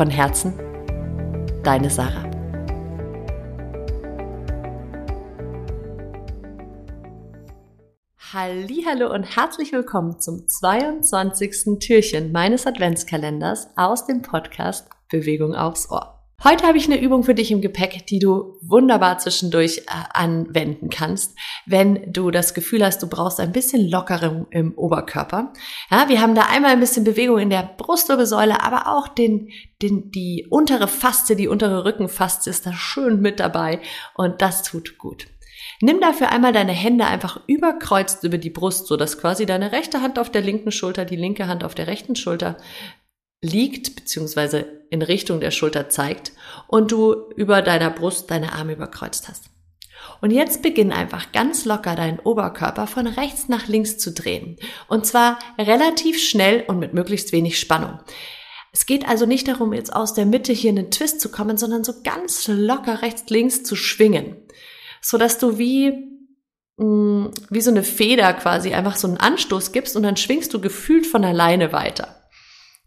Von Herzen, deine Sarah. Hallo und herzlich willkommen zum 22. Türchen meines Adventskalenders aus dem Podcast Bewegung aufs Ohr. Heute habe ich eine Übung für dich im Gepäck, die du wunderbar zwischendurch äh, anwenden kannst, wenn du das Gefühl hast, du brauchst ein bisschen Lockerung im Oberkörper. Ja, wir haben da einmal ein bisschen Bewegung in der Brustwirbelsäule, aber auch den, den, die untere Faszie, die untere Rückenfaszie ist da schön mit dabei und das tut gut. Nimm dafür einmal deine Hände einfach überkreuzt über die Brust, so dass quasi deine rechte Hand auf der linken Schulter, die linke Hand auf der rechten Schulter liegt, beziehungsweise in Richtung der Schulter zeigt und du über deiner Brust deine Arme überkreuzt hast. Und jetzt beginn einfach ganz locker deinen Oberkörper von rechts nach links zu drehen. Und zwar relativ schnell und mit möglichst wenig Spannung. Es geht also nicht darum, jetzt aus der Mitte hier in den Twist zu kommen, sondern so ganz locker rechts, links zu schwingen. So dass du wie, mm, wie so eine Feder quasi einfach so einen Anstoß gibst und dann schwingst du gefühlt von alleine weiter.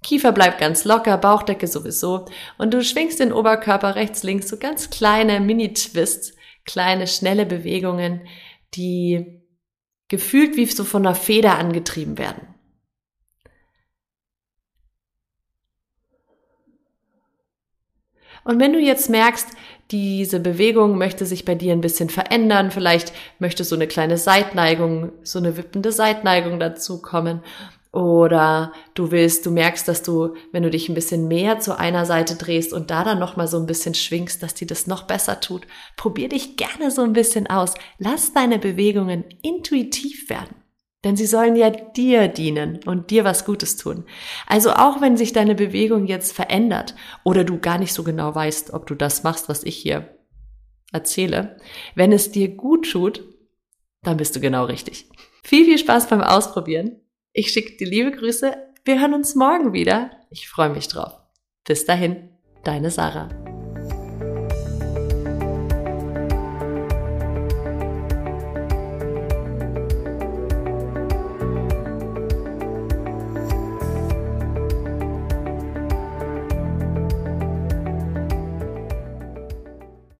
Kiefer bleibt ganz locker, Bauchdecke sowieso. Und du schwingst den Oberkörper rechts, links, so ganz kleine Mini-Twists, kleine, schnelle Bewegungen, die gefühlt wie so von einer Feder angetrieben werden. Und wenn du jetzt merkst, diese Bewegung möchte sich bei dir ein bisschen verändern, vielleicht möchte so eine kleine Seitneigung, so eine wippende Seitneigung dazu kommen oder du willst, du merkst, dass du, wenn du dich ein bisschen mehr zu einer Seite drehst und da dann noch mal so ein bisschen schwingst, dass dir das noch besser tut. Probier dich gerne so ein bisschen aus. Lass deine Bewegungen intuitiv werden. Denn sie sollen ja dir dienen und dir was Gutes tun. Also auch wenn sich deine Bewegung jetzt verändert oder du gar nicht so genau weißt, ob du das machst, was ich hier erzähle, wenn es dir gut tut, dann bist du genau richtig. Viel, viel Spaß beim Ausprobieren ich schicke dir liebe Grüße. Wir hören uns morgen wieder. Ich freue mich drauf. Bis dahin, deine Sarah.